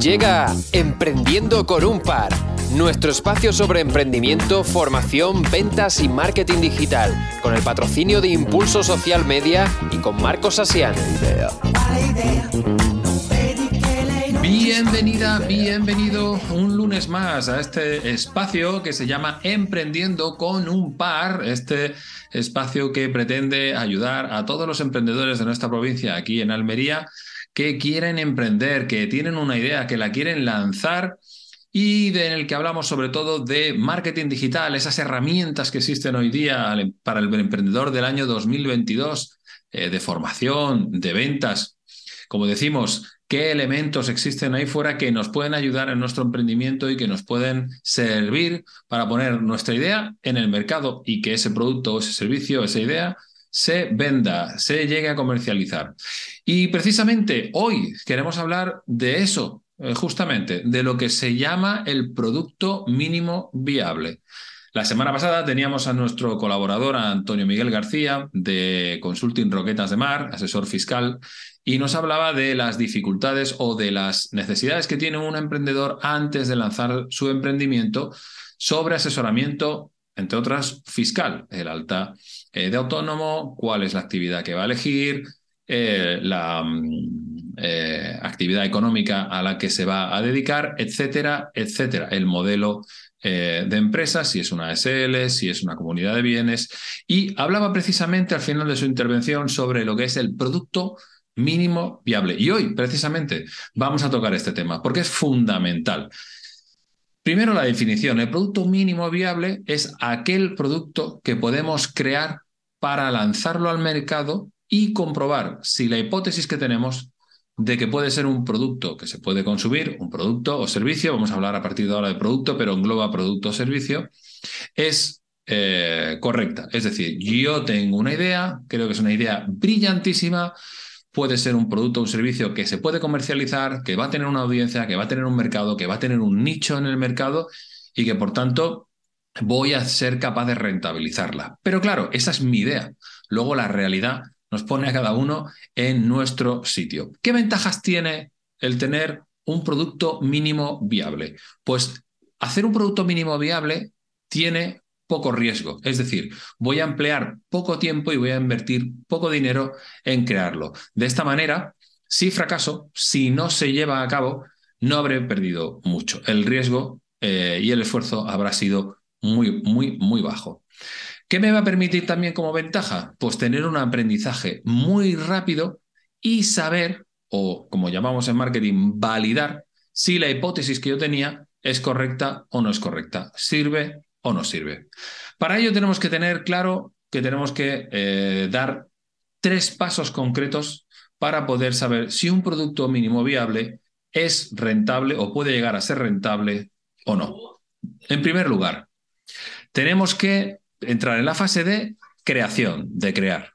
Llega Emprendiendo con un par, nuestro espacio sobre emprendimiento, formación, ventas y marketing digital, con el patrocinio de Impulso Social Media y con Marcos Asian. Bienvenida, bienvenido un lunes más a este espacio que se llama Emprendiendo con un par, este espacio que pretende ayudar a todos los emprendedores de nuestra provincia aquí en Almería que quieren emprender, que tienen una idea, que la quieren lanzar y en el que hablamos sobre todo de marketing digital, esas herramientas que existen hoy día para el emprendedor del año 2022, eh, de formación, de ventas. Como decimos, qué elementos existen ahí fuera que nos pueden ayudar en nuestro emprendimiento y que nos pueden servir para poner nuestra idea en el mercado y que ese producto o ese servicio, esa idea, se venda, se llegue a comercializar. Y precisamente hoy queremos hablar de eso, eh, justamente, de lo que se llama el producto mínimo viable. La semana pasada teníamos a nuestro colaborador, Antonio Miguel García, de Consulting Roquetas de Mar, asesor fiscal, y nos hablaba de las dificultades o de las necesidades que tiene un emprendedor antes de lanzar su emprendimiento sobre asesoramiento, entre otras, fiscal, el alta eh, de autónomo, cuál es la actividad que va a elegir, eh, la mm, eh, actividad económica a la que se va a dedicar, etcétera, etcétera. El modelo de empresa, si es una SL, si es una comunidad de bienes. Y hablaba precisamente al final de su intervención sobre lo que es el producto mínimo viable. Y hoy, precisamente, vamos a tocar este tema porque es fundamental. Primero, la definición. El producto mínimo viable es aquel producto que podemos crear para lanzarlo al mercado y comprobar si la hipótesis que tenemos de que puede ser un producto que se puede consumir, un producto o servicio, vamos a hablar a partir de ahora de producto, pero engloba producto o servicio, es eh, correcta. Es decir, yo tengo una idea, creo que es una idea brillantísima, puede ser un producto o un servicio que se puede comercializar, que va a tener una audiencia, que va a tener un mercado, que va a tener un nicho en el mercado y que por tanto voy a ser capaz de rentabilizarla. Pero claro, esa es mi idea. Luego la realidad nos pone a cada uno en nuestro sitio. ¿Qué ventajas tiene el tener un producto mínimo viable? Pues hacer un producto mínimo viable tiene poco riesgo. Es decir, voy a emplear poco tiempo y voy a invertir poco dinero en crearlo. De esta manera, si fracaso, si no se lleva a cabo, no habré perdido mucho. El riesgo eh, y el esfuerzo habrá sido muy, muy, muy bajo. ¿Qué me va a permitir también como ventaja? Pues tener un aprendizaje muy rápido y saber, o como llamamos en marketing, validar si la hipótesis que yo tenía es correcta o no es correcta, sirve o no sirve. Para ello tenemos que tener claro que tenemos que eh, dar tres pasos concretos para poder saber si un producto mínimo viable es rentable o puede llegar a ser rentable o no. En primer lugar, tenemos que entrar en la fase de creación, de crear.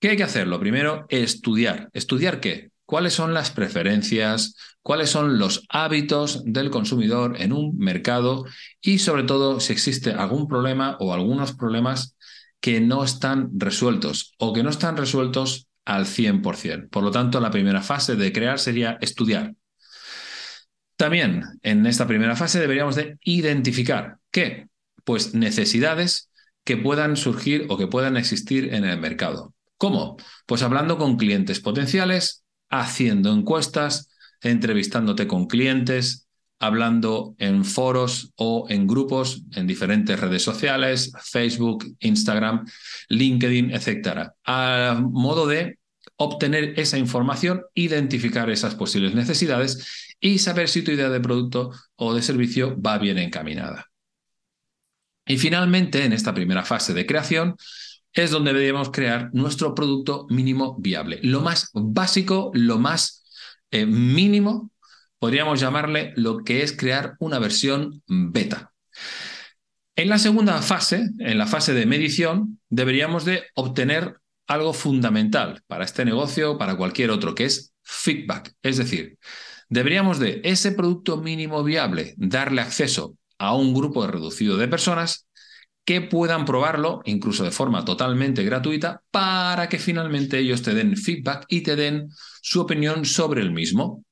¿Qué hay que hacer? Lo primero, estudiar. ¿Estudiar qué? ¿Cuáles son las preferencias? ¿Cuáles son los hábitos del consumidor en un mercado? Y sobre todo, si existe algún problema o algunos problemas que no están resueltos o que no están resueltos al 100%. Por lo tanto, la primera fase de crear sería estudiar. También en esta primera fase deberíamos de identificar qué pues necesidades que puedan surgir o que puedan existir en el mercado. ¿Cómo? Pues hablando con clientes potenciales, haciendo encuestas, entrevistándote con clientes, hablando en foros o en grupos en diferentes redes sociales, Facebook, Instagram, LinkedIn, etc. A modo de obtener esa información, identificar esas posibles necesidades y saber si tu idea de producto o de servicio va bien encaminada. Y finalmente, en esta primera fase de creación, es donde debemos crear nuestro producto mínimo viable. Lo más básico, lo más eh, mínimo, podríamos llamarle lo que es crear una versión beta. En la segunda fase, en la fase de medición, deberíamos de obtener algo fundamental para este negocio, para cualquier otro, que es feedback. Es decir, deberíamos de ese producto mínimo viable darle acceso a un grupo reducido de personas que puedan probarlo, incluso de forma totalmente gratuita, para que finalmente ellos te den feedback y te den su opinión sobre el mismo.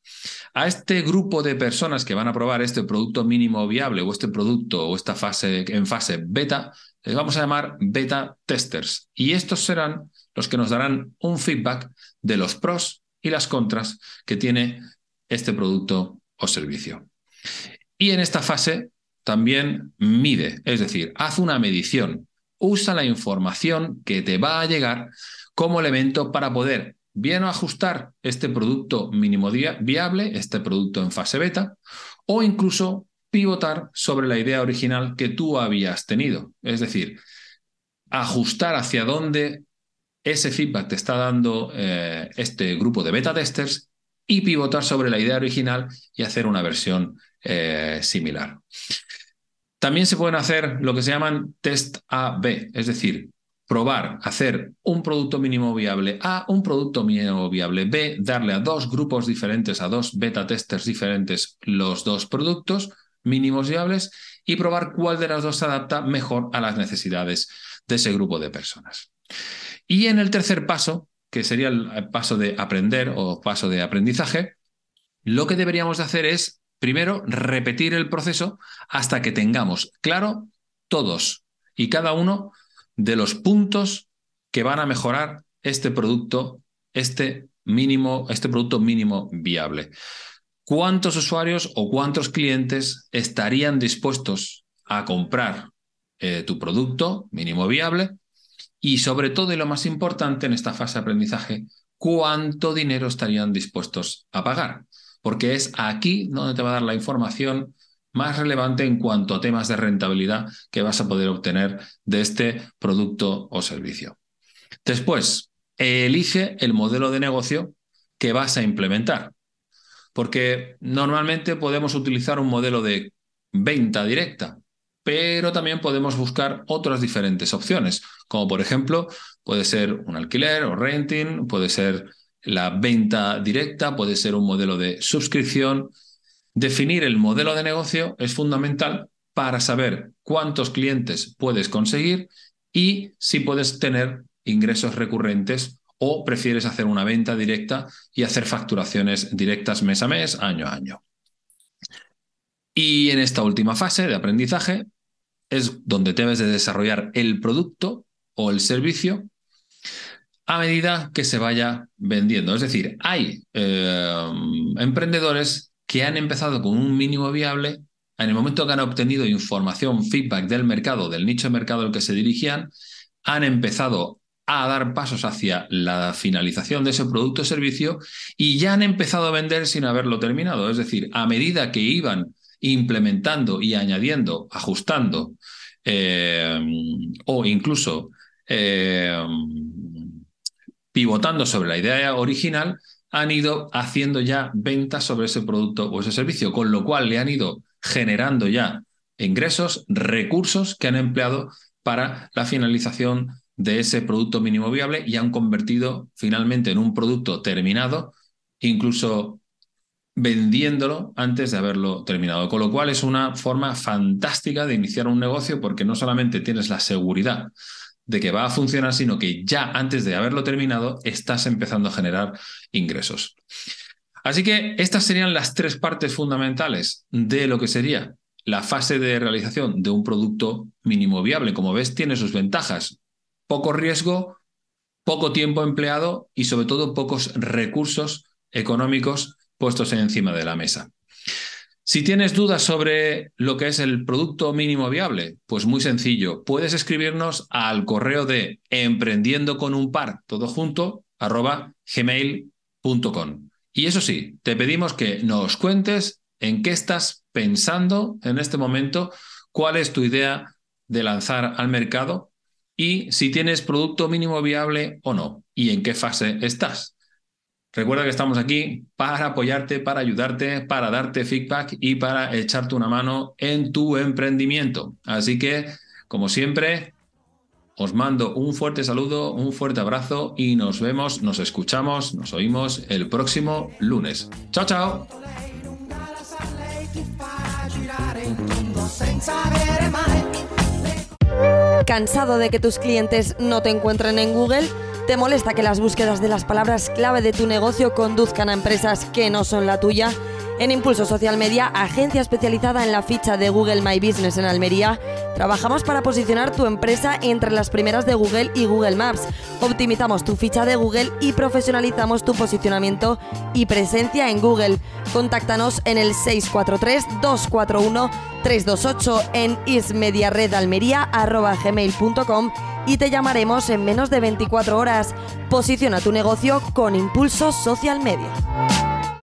A este grupo de personas que van a probar este producto mínimo viable o este producto o esta fase en fase beta, les vamos a llamar beta testers. Y estos serán los que nos darán un feedback de los pros y las contras que tiene este producto o servicio. Y en esta fase también mide, es decir, haz una medición, usa la información que te va a llegar como elemento para poder bien ajustar este producto mínimo viable, este producto en fase beta, o incluso pivotar sobre la idea original que tú habías tenido. Es decir, ajustar hacia dónde ese feedback te está dando eh, este grupo de beta testers y pivotar sobre la idea original y hacer una versión eh, similar. También se pueden hacer lo que se llaman test A-B, es decir, probar, hacer un producto mínimo viable A, un producto mínimo viable B, darle a dos grupos diferentes, a dos beta testers diferentes los dos productos mínimos viables y probar cuál de las dos se adapta mejor a las necesidades de ese grupo de personas. Y en el tercer paso, que sería el paso de aprender o paso de aprendizaje, lo que deberíamos de hacer es, primero, repetir el proceso hasta que tengamos claro todos y cada uno de los puntos que van a mejorar este producto, este mínimo, este producto mínimo viable. ¿Cuántos usuarios o cuántos clientes estarían dispuestos a comprar eh, tu producto mínimo viable? Y sobre todo, y lo más importante en esta fase de aprendizaje, ¿cuánto dinero estarían dispuestos a pagar? Porque es aquí donde te va a dar la información más relevante en cuanto a temas de rentabilidad que vas a poder obtener de este producto o servicio. Después, elige el modelo de negocio que vas a implementar, porque normalmente podemos utilizar un modelo de venta directa, pero también podemos buscar otras diferentes opciones, como por ejemplo puede ser un alquiler o renting, puede ser la venta directa, puede ser un modelo de suscripción, Definir el modelo de negocio es fundamental para saber cuántos clientes puedes conseguir y si puedes tener ingresos recurrentes o prefieres hacer una venta directa y hacer facturaciones directas mes a mes, año a año. Y en esta última fase de aprendizaje es donde debes de desarrollar el producto o el servicio a medida que se vaya vendiendo. Es decir, hay eh, emprendedores que han empezado con un mínimo viable, en el momento que han obtenido información, feedback del mercado, del nicho de mercado al que se dirigían, han empezado a dar pasos hacia la finalización de ese producto o servicio y ya han empezado a vender sin haberlo terminado. Es decir, a medida que iban implementando y añadiendo, ajustando eh, o incluso eh, pivotando sobre la idea original, han ido haciendo ya ventas sobre ese producto o ese servicio, con lo cual le han ido generando ya ingresos, recursos que han empleado para la finalización de ese producto mínimo viable y han convertido finalmente en un producto terminado, incluso vendiéndolo antes de haberlo terminado. Con lo cual es una forma fantástica de iniciar un negocio porque no solamente tienes la seguridad de que va a funcionar, sino que ya antes de haberlo terminado estás empezando a generar ingresos. Así que estas serían las tres partes fundamentales de lo que sería la fase de realización de un producto mínimo viable. Como ves, tiene sus ventajas. Poco riesgo, poco tiempo empleado y sobre todo pocos recursos económicos puestos encima de la mesa. Si tienes dudas sobre lo que es el producto mínimo viable, pues muy sencillo, puedes escribirnos al correo de emprendiendo con un par, todo junto, arroba gmail.com. Y eso sí, te pedimos que nos cuentes en qué estás pensando en este momento, cuál es tu idea de lanzar al mercado y si tienes producto mínimo viable o no y en qué fase estás. Recuerda que estamos aquí para apoyarte, para ayudarte, para darte feedback y para echarte una mano en tu emprendimiento. Así que, como siempre, os mando un fuerte saludo, un fuerte abrazo y nos vemos, nos escuchamos, nos oímos el próximo lunes. Chao, chao. ¿Cansado de que tus clientes no te encuentren en Google? ¿Te molesta que las búsquedas de las palabras clave de tu negocio conduzcan a empresas que no son la tuya? En Impulso Social Media, agencia especializada en la ficha de Google My Business en Almería, trabajamos para posicionar tu empresa entre las primeras de Google y Google Maps. Optimizamos tu ficha de Google y profesionalizamos tu posicionamiento y presencia en Google. Contáctanos en el 643-241-328 en ismediaredalmería.gmail.com y te llamaremos en menos de 24 horas. Posiciona tu negocio con Impulso Social Media.